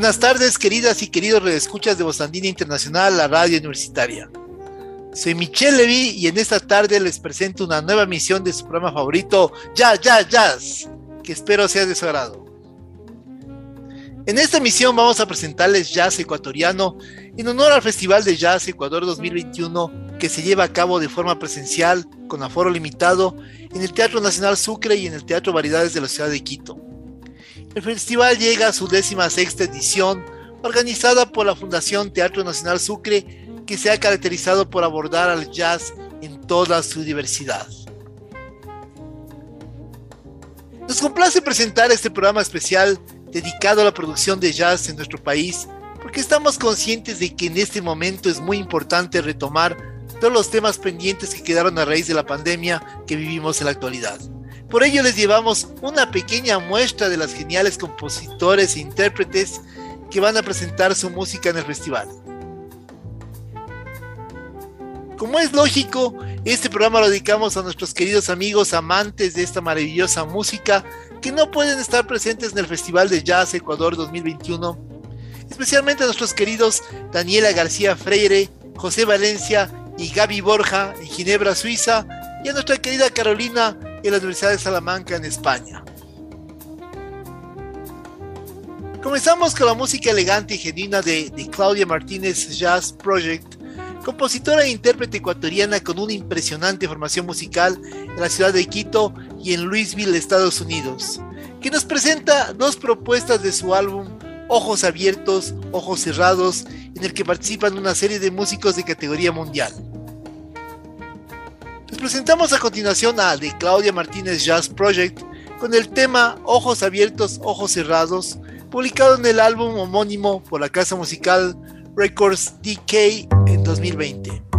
Buenas tardes, queridas y queridos redescuchas de Bostandina Internacional, la radio universitaria. Soy Michelle Levy y en esta tarde les presento una nueva emisión de su programa favorito, Jazz, Jazz, Jazz, que espero sea de su agrado. En esta emisión vamos a presentarles jazz ecuatoriano en honor al Festival de Jazz Ecuador 2021 que se lleva a cabo de forma presencial con aforo limitado en el Teatro Nacional Sucre y en el Teatro Variedades de la ciudad de Quito. El festival llega a su décima sexta edición, organizada por la Fundación Teatro Nacional Sucre, que se ha caracterizado por abordar al jazz en toda su diversidad. Nos complace presentar este programa especial dedicado a la producción de jazz en nuestro país, porque estamos conscientes de que en este momento es muy importante retomar todos los temas pendientes que quedaron a raíz de la pandemia que vivimos en la actualidad. Por ello les llevamos una pequeña muestra de las geniales compositores e intérpretes que van a presentar su música en el festival. Como es lógico, este programa lo dedicamos a nuestros queridos amigos amantes de esta maravillosa música que no pueden estar presentes en el Festival de Jazz Ecuador 2021, especialmente a nuestros queridos Daniela García Freire, José Valencia y Gaby Borja en Ginebra, Suiza, y a nuestra querida Carolina en la Universidad de Salamanca en España. Comenzamos con la música elegante y genuina de, de, Claudia Martínez Jazz Project, compositora e intérprete ecuatoriana con una impresionante formación musical en la ciudad de Quito y en Louisville, Estados Unidos, que nos presenta dos propuestas de su álbum Ojos Abiertos, Ojos Cerrados, en el que participan una serie de músicos de categoría mundial. Presentamos a continuación a The Claudia Martínez Jazz Project con el tema Ojos Abiertos, Ojos Cerrados, publicado en el álbum homónimo por la casa musical Records DK en 2020.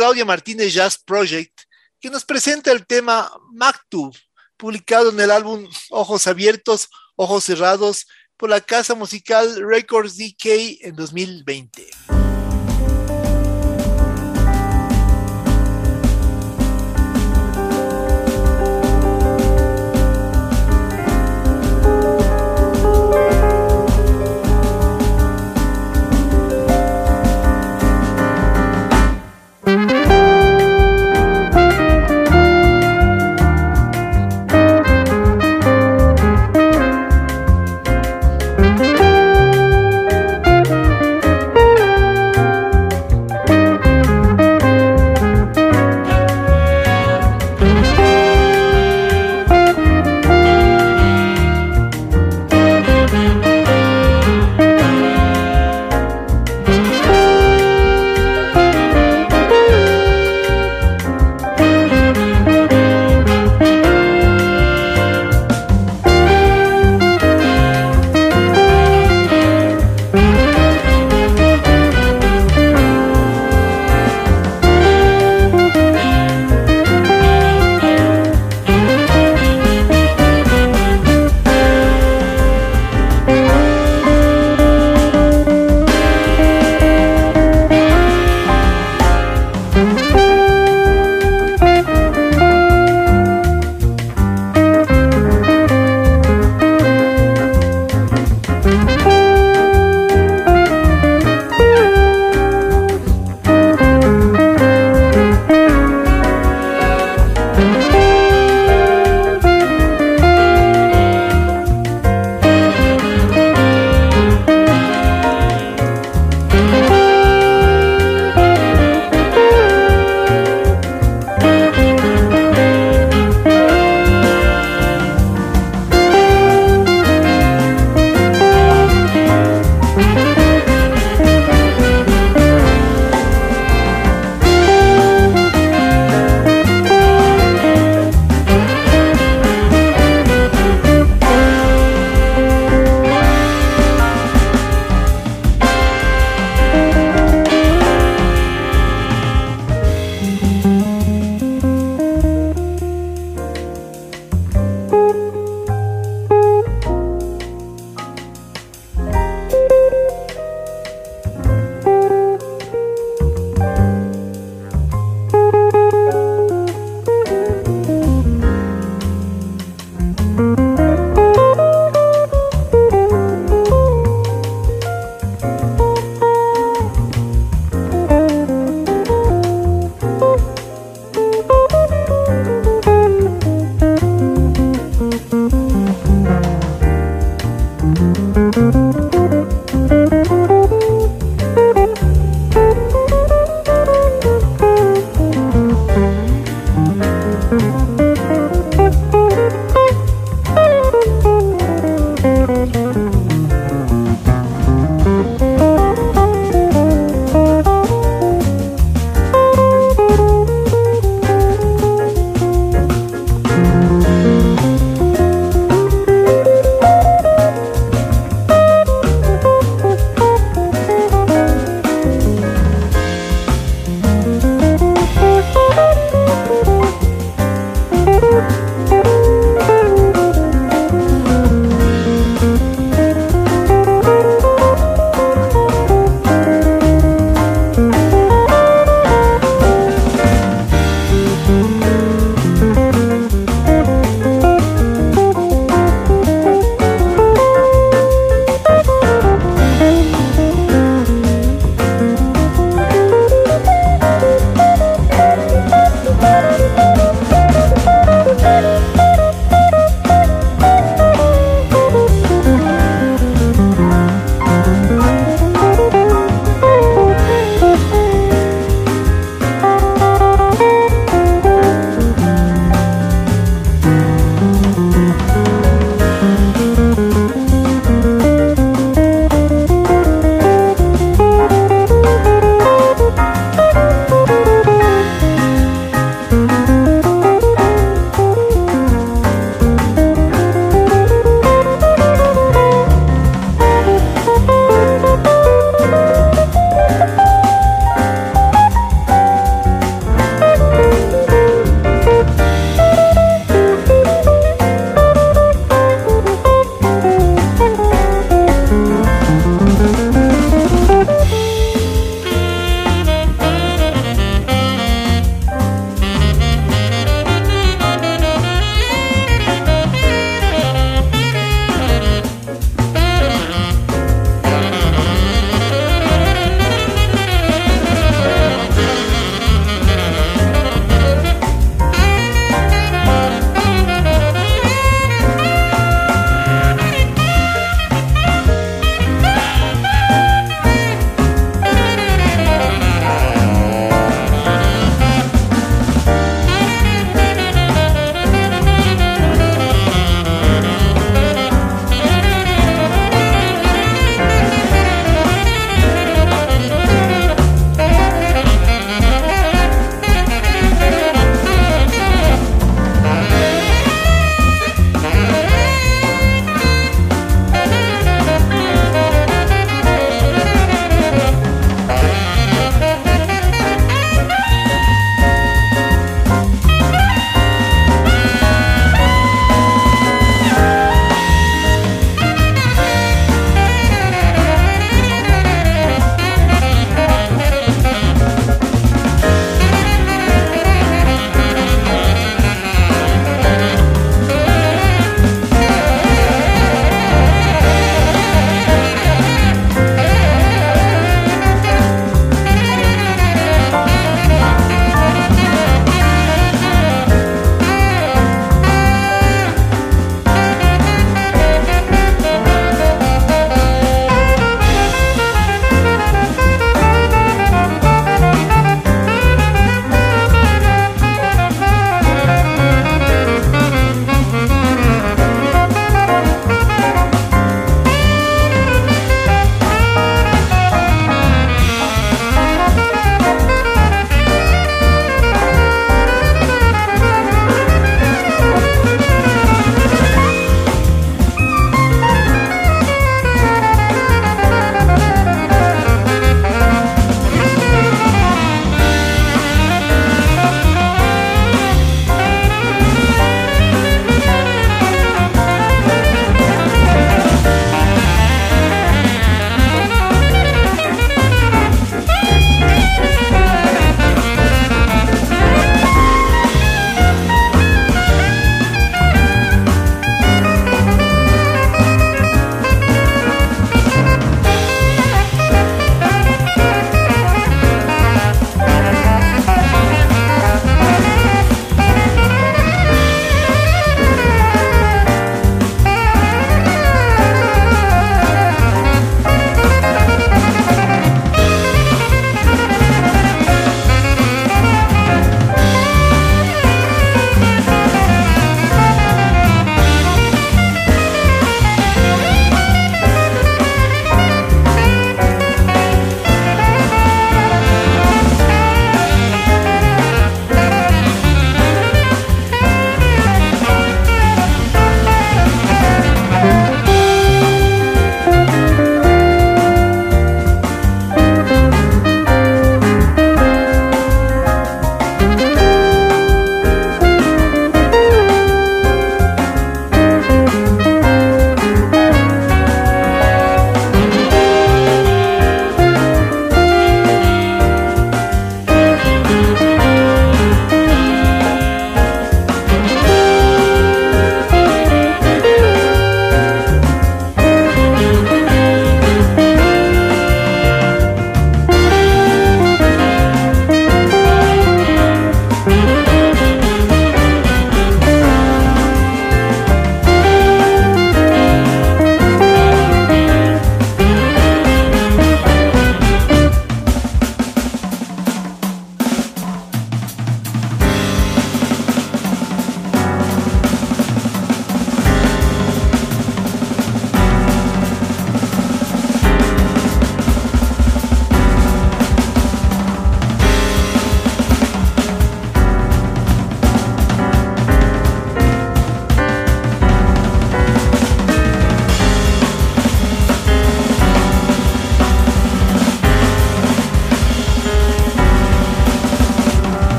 Claudia Martínez Jazz Project, que nos presenta el tema Maktub, publicado en el álbum Ojos Abiertos, Ojos Cerrados, por la casa musical Records DK en 2020.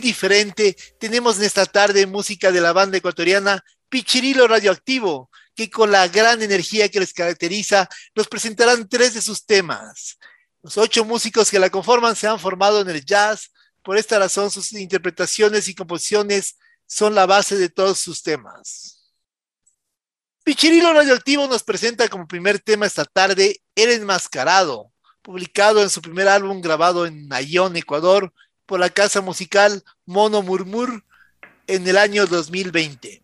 Diferente, tenemos en esta tarde música de la banda ecuatoriana Pichirilo Radioactivo, que con la gran energía que les caracteriza, nos presentarán tres de sus temas. Los ocho músicos que la conforman se han formado en el jazz, por esta razón sus interpretaciones y composiciones son la base de todos sus temas. Pichirilo Radioactivo nos presenta como primer tema esta tarde El Enmascarado, publicado en su primer álbum grabado en Nayón, Ecuador, por la casa musical Mono Murmur en el año 2020.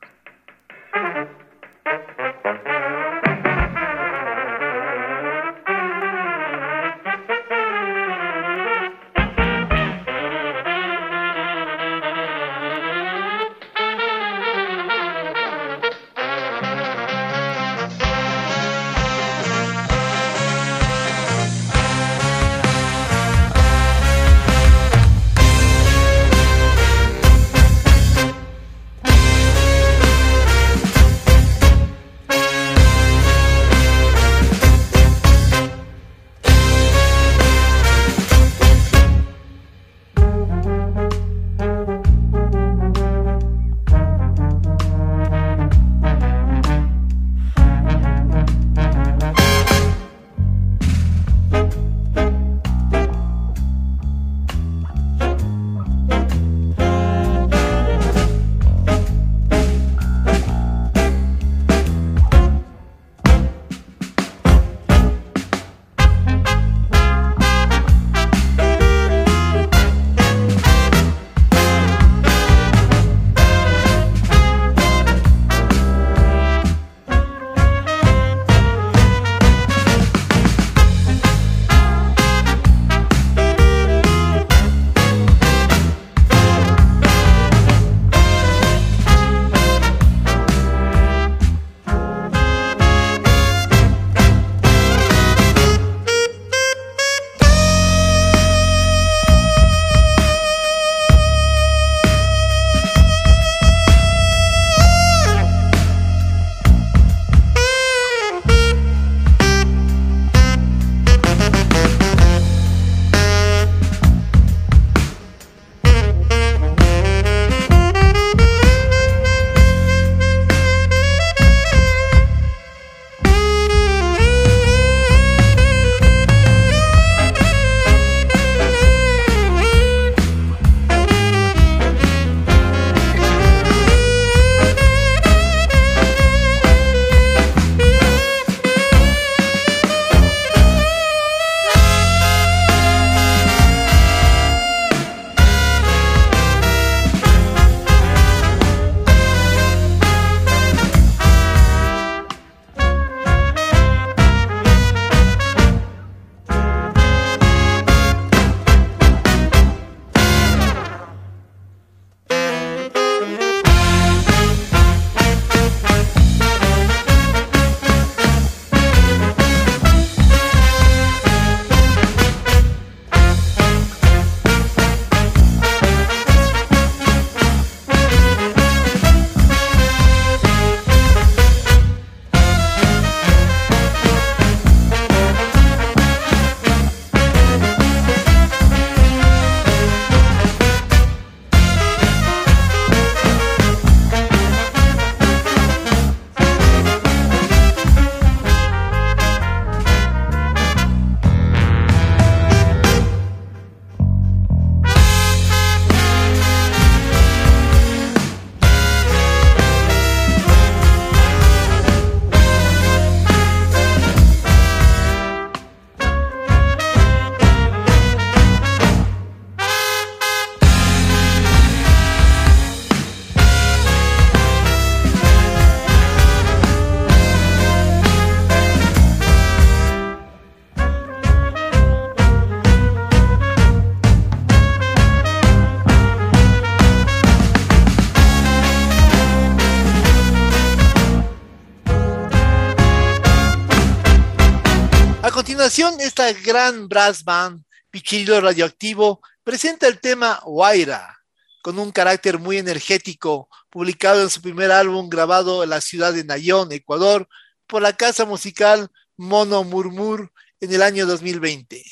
Esta gran brass band, Pichirilo Radioactivo, presenta el tema Huayra, con un carácter muy energético, publicado en su primer álbum grabado en la ciudad de Nayón, Ecuador, por la casa musical Mono Murmur en el año 2020.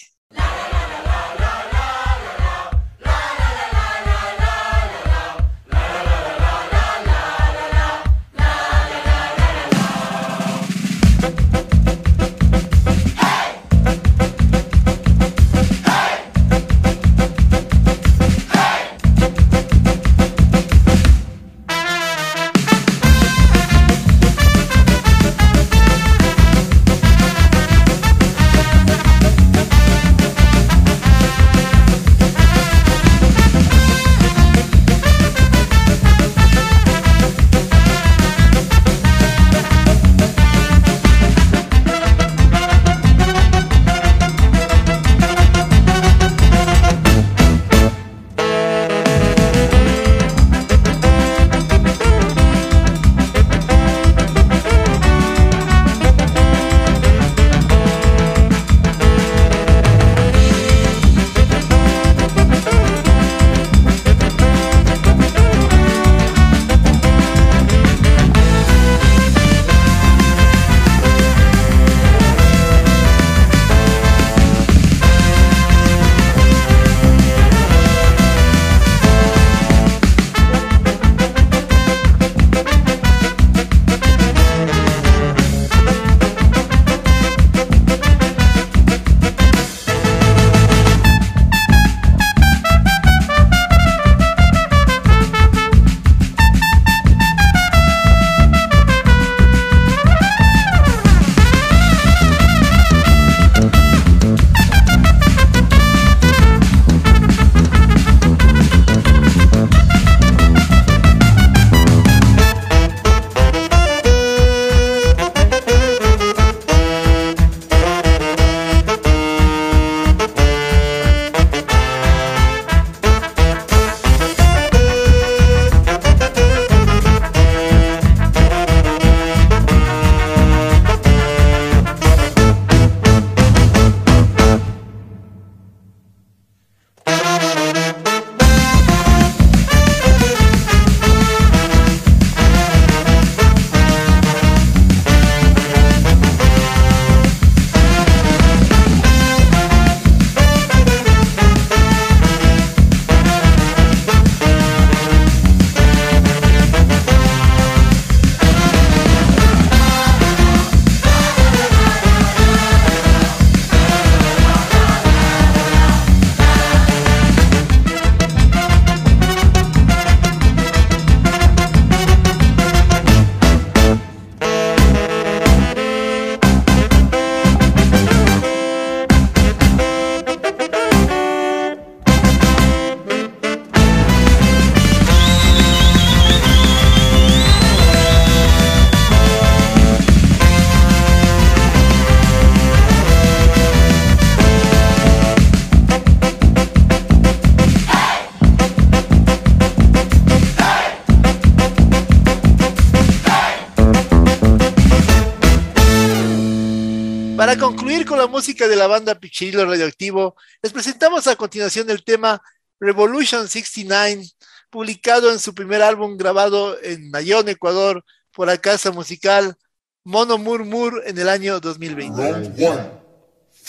Concluir con la música de la banda Pichirilo Radioactivo, les presentamos a continuación el tema Revolution 69, publicado en su primer álbum grabado en Nayón, Ecuador, por la casa musical Mono Murmur en el año 2020.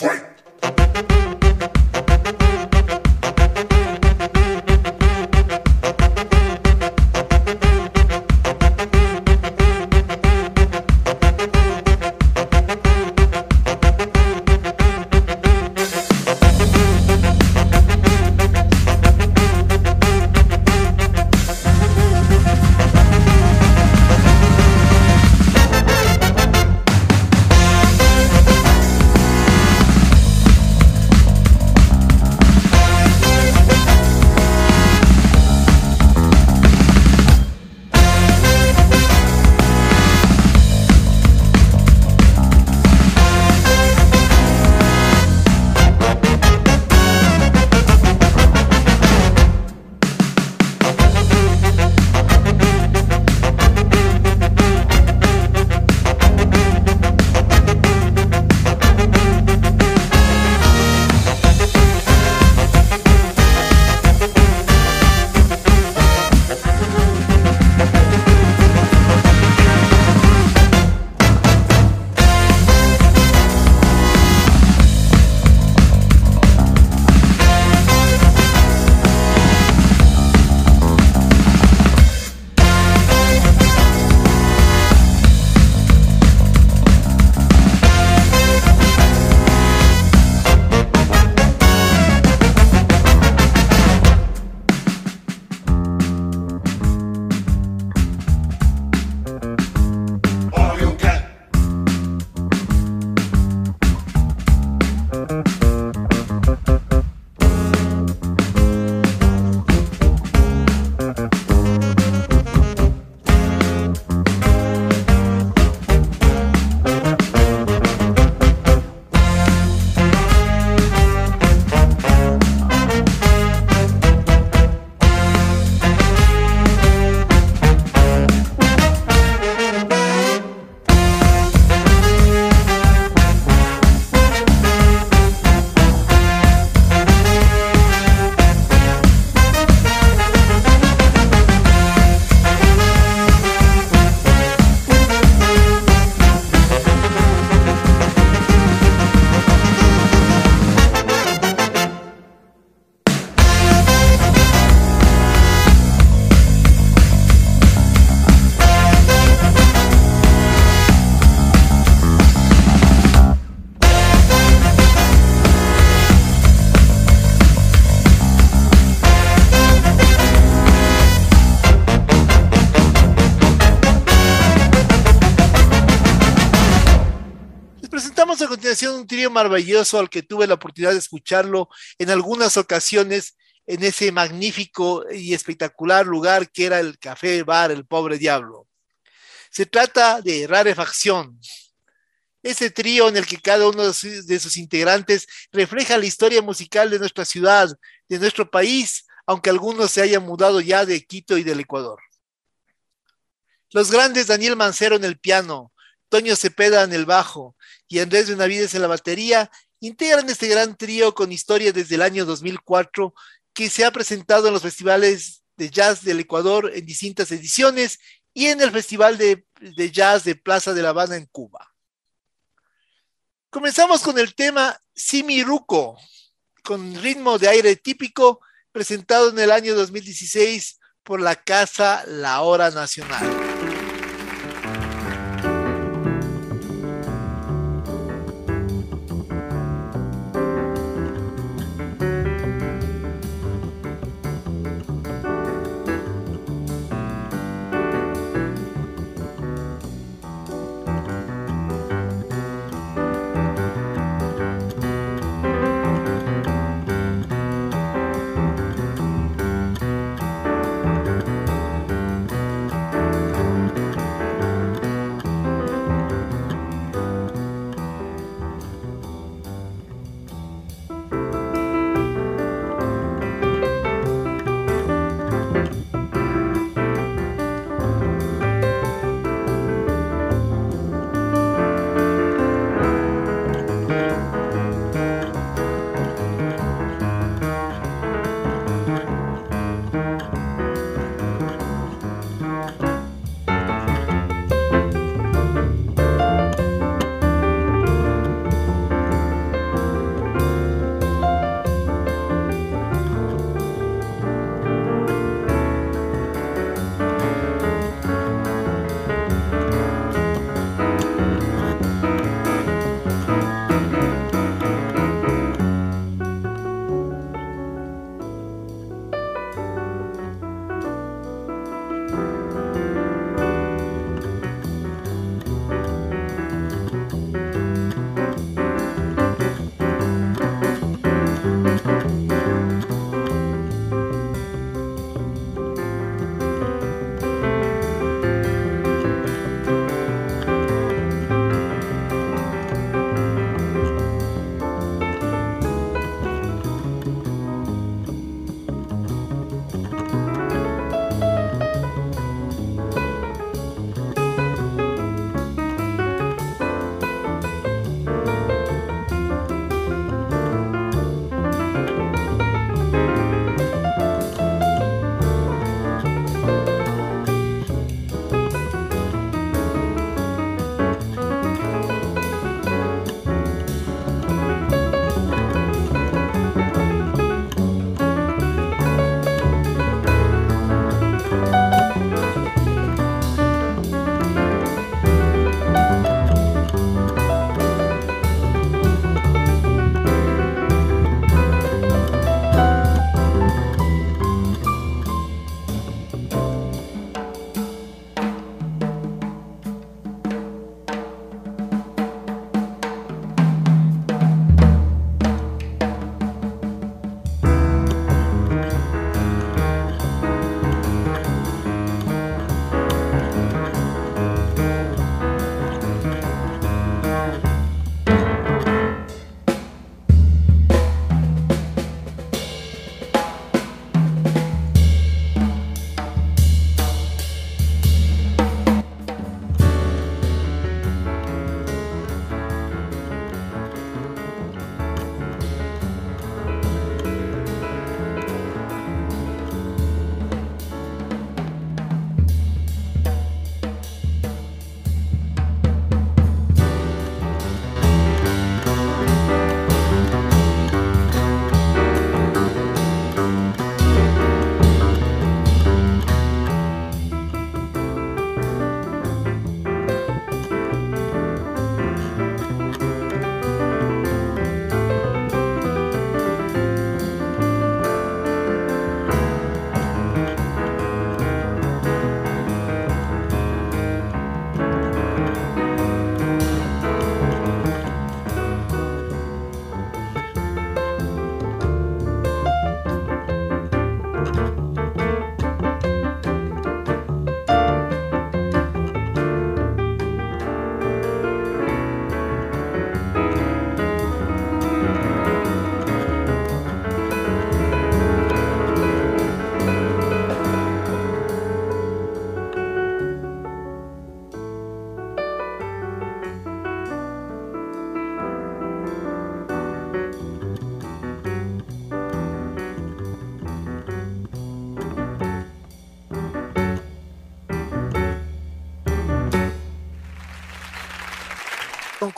un maravilloso al que tuve la oportunidad de escucharlo en algunas ocasiones en ese magnífico y espectacular lugar que era el Café Bar El Pobre Diablo. Se trata de Rarefacción, ese trío en el que cada uno de sus integrantes refleja la historia musical de nuestra ciudad, de nuestro país, aunque algunos se hayan mudado ya de Quito y del Ecuador. Los grandes Daniel Mancero en el piano, Toño Cepeda en el bajo y Andrés Benavides en la batería, integran este gran trío con historia desde el año 2004 que se ha presentado en los festivales de jazz del Ecuador en distintas ediciones y en el Festival de, Jazz de Plaza de La Habana en Cuba. Comenzamos con el tema Simiruco, con ritmo de aire típico, presentado en el año 2016 por la Casa La Hora Nacional.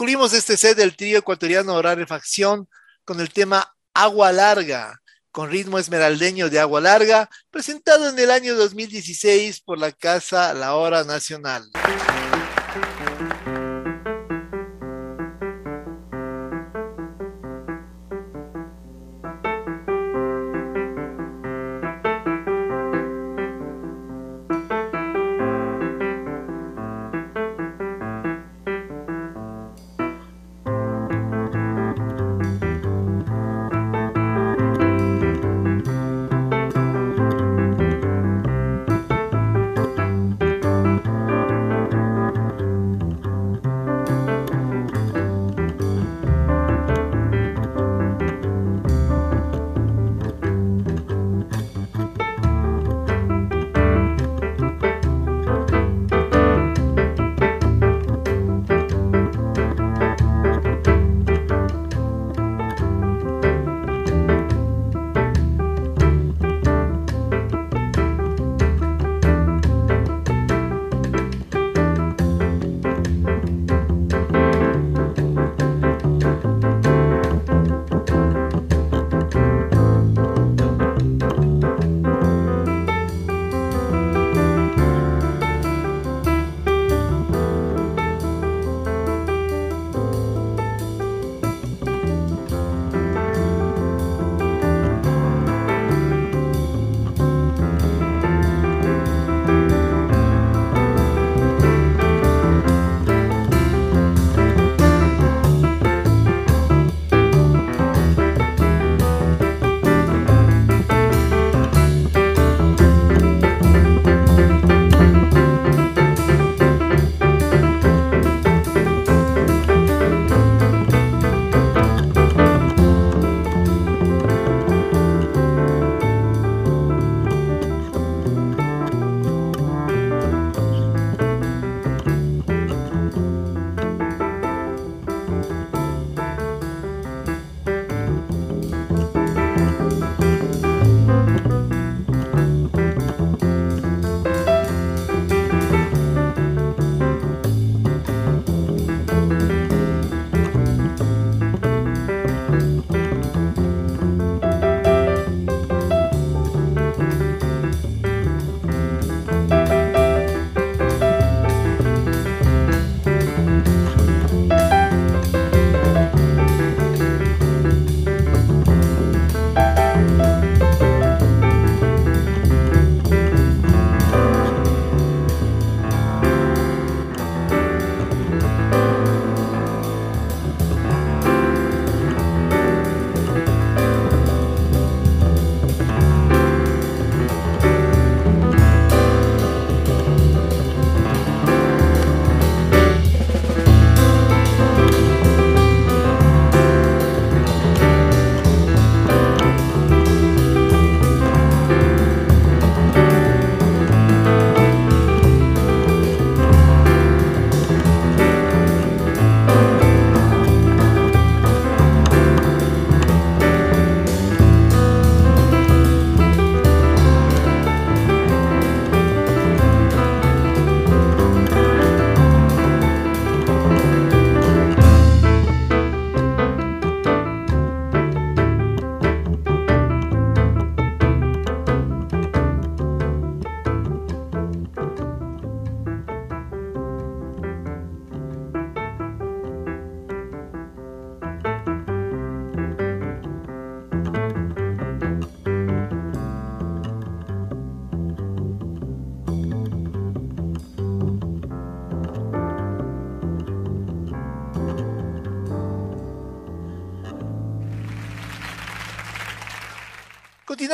Concluimos este set del trío ecuatoriano Rarefacción con el tema Agua Larga, con ritmo esmeraldeño de Agua Larga, presentado en el año 2016 por la Casa La Hora Nacional.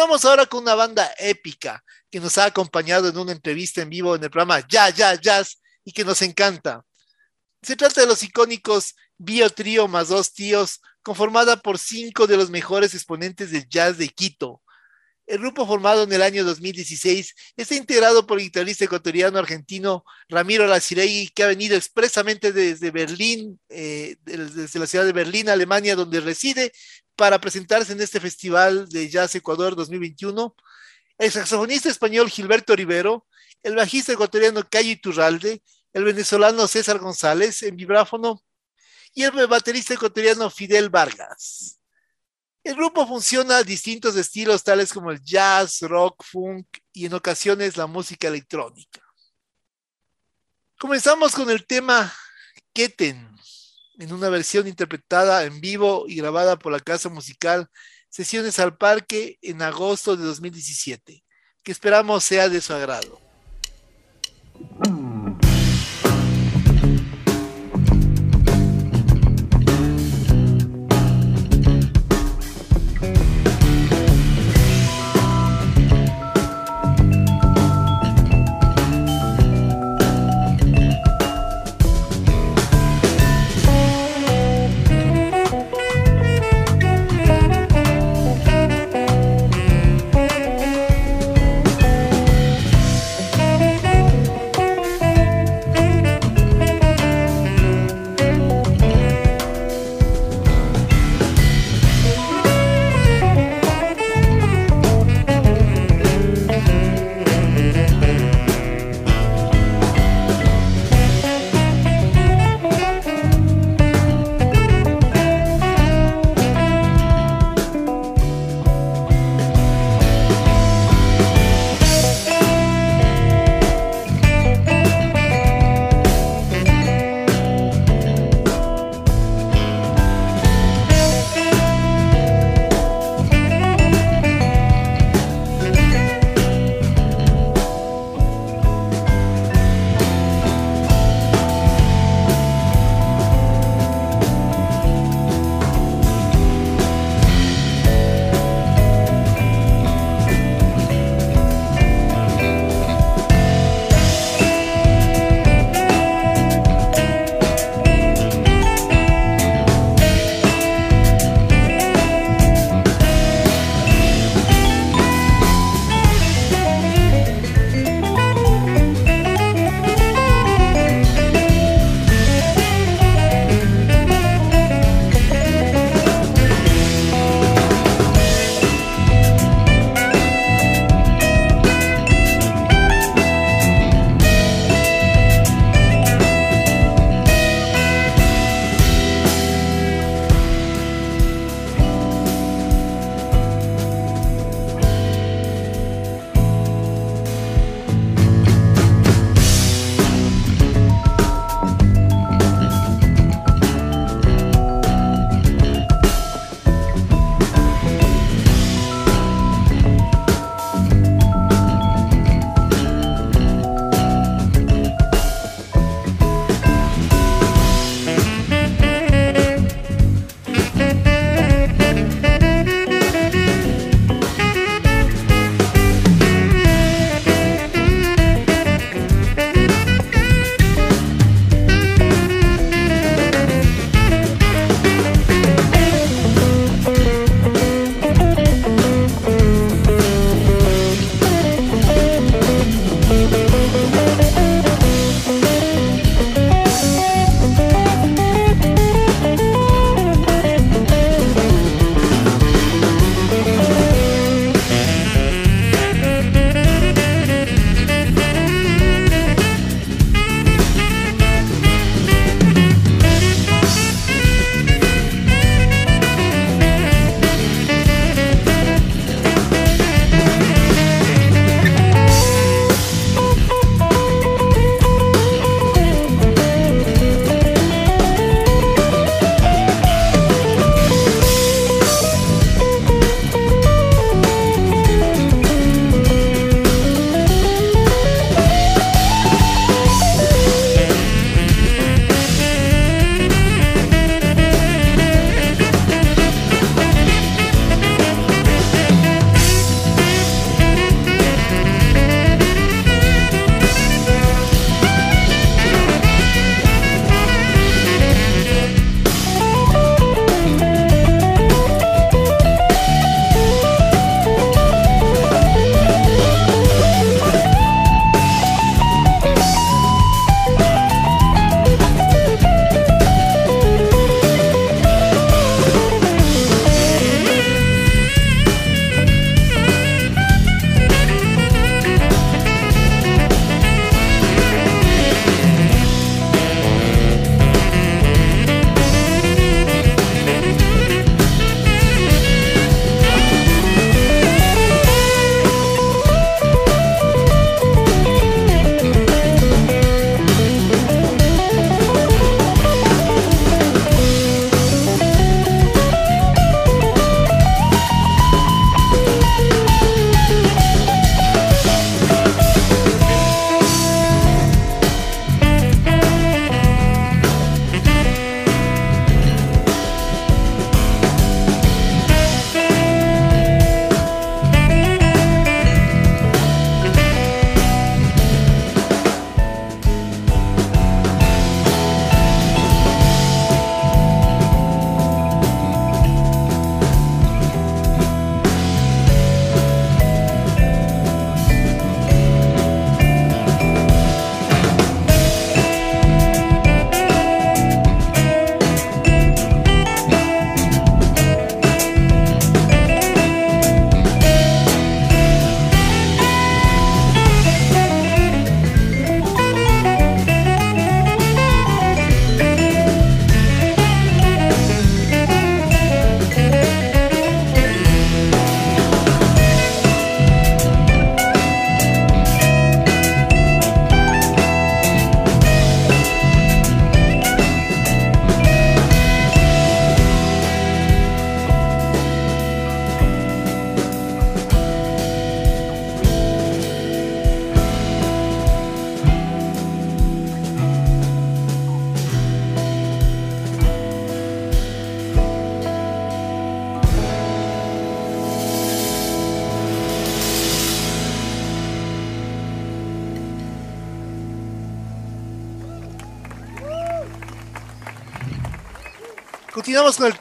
Continuamos ahora con una banda épica que nos ha acompañado en una entrevista en vivo en el programa Ya, Ya, Jazz y que nos encanta. Se trata de los icónicos Bio Trío más dos tíos, conformada por cinco de los mejores exponentes del jazz de Quito. El grupo formado en el año 2016 está integrado por el guitarrista ecuatoriano argentino Ramiro Laciregui, que ha venido expresamente desde Berlín, eh, desde la ciudad de Berlín, Alemania, donde reside, para presentarse en este Festival de Jazz Ecuador 2021, el saxofonista español Gilberto Rivero, el bajista ecuatoriano Cayo Iturralde, el venezolano César González en vibráfono y el baterista ecuatoriano Fidel Vargas. El grupo funciona a distintos estilos tales como el jazz, rock, funk y en ocasiones la música electrónica. Comenzamos con el tema Keten, en una versión interpretada en vivo y grabada por la casa musical Sesiones al Parque en agosto de 2017, que esperamos sea de su agrado.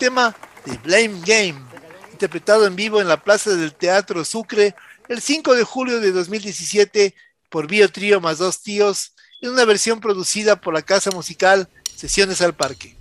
Tema de Blame Game, interpretado en vivo en la Plaza del Teatro Sucre el 5 de julio de 2017 por Bio Trío más dos tíos, en una versión producida por la casa musical Sesiones al Parque.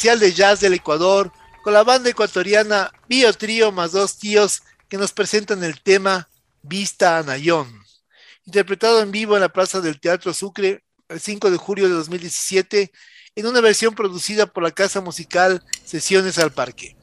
Especial de jazz del Ecuador con la banda ecuatoriana Bio Trío más dos tíos que nos presentan el tema Vista a Nayón, interpretado en vivo en la Plaza del Teatro Sucre el 5 de julio de 2017 en una versión producida por la casa musical Sesiones al Parque.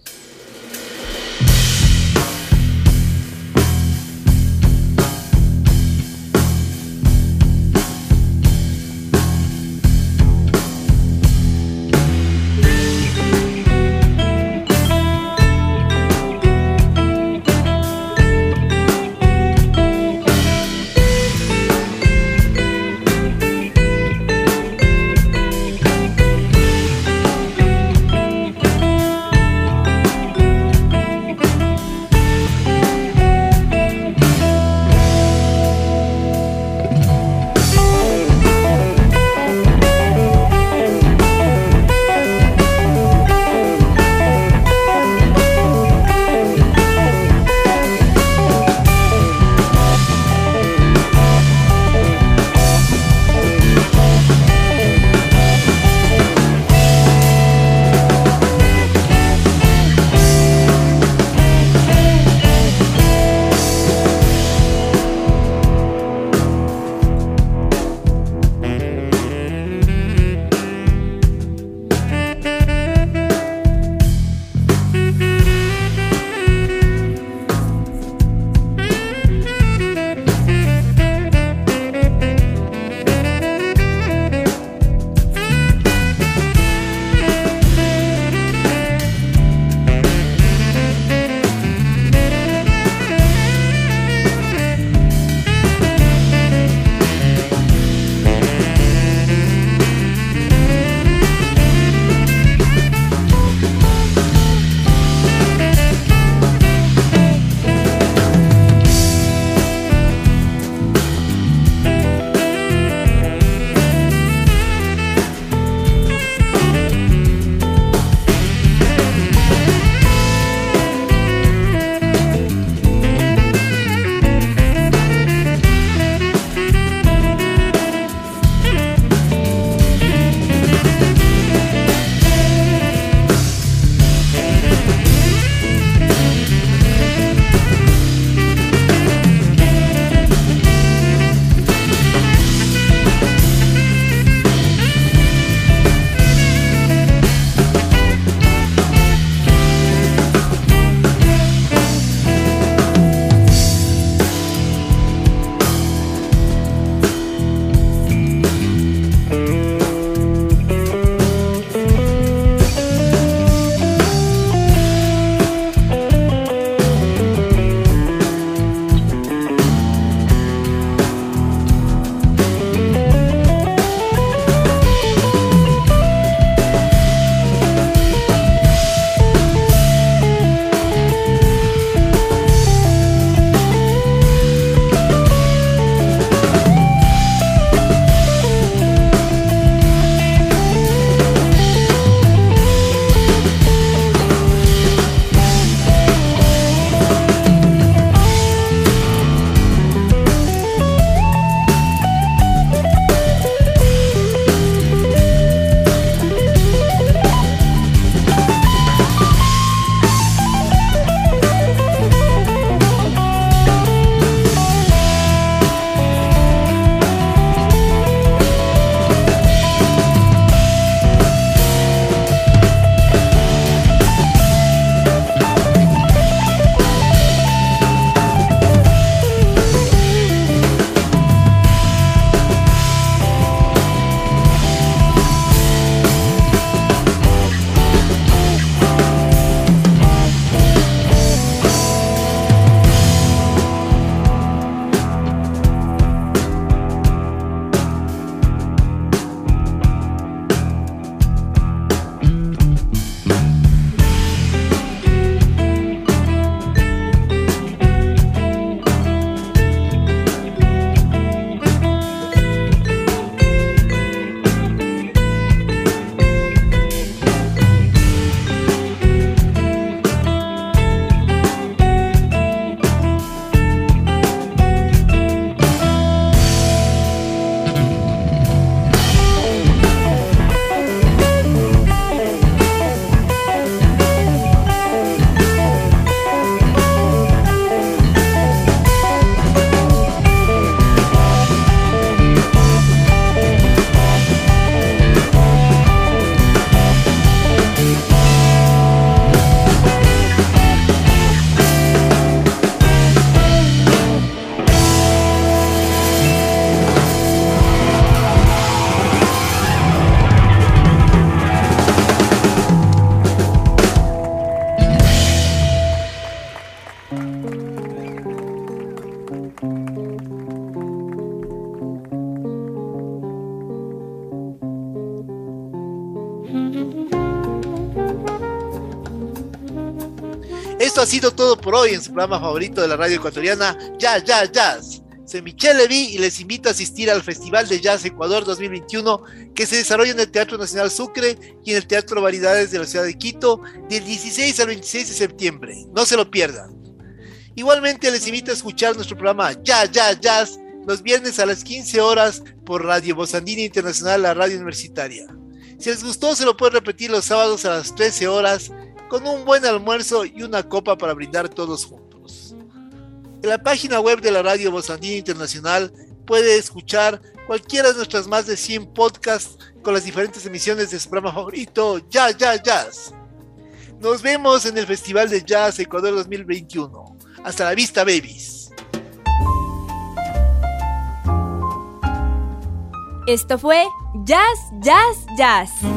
Sido todo por hoy en su programa favorito de la radio ecuatoriana, Ya, Ya, Jazz. Soy Michelle Levy y les invito a asistir al Festival de Jazz Ecuador 2021 que se desarrolla en el Teatro Nacional Sucre y en el Teatro Variedades de la ciudad de Quito del 16 al 26 de septiembre. No se lo pierdan. Igualmente les invito a escuchar nuestro programa Ya, Ya, Jazz los viernes a las 15 horas por Radio Bozandina Internacional, la radio universitaria. Si les gustó, se lo pueden repetir los sábados a las 13 horas con un buen almuerzo y una copa para brindar todos juntos. En la página web de la Radio Bozandina Internacional puede escuchar cualquiera de nuestras más de 100 podcasts con las diferentes emisiones de su programa favorito, Ya, Ya, Jazz. Nos vemos en el Festival de Jazz Ecuador 2021. Hasta la vista, babies. Esto fue Jazz, Jazz, Jazz.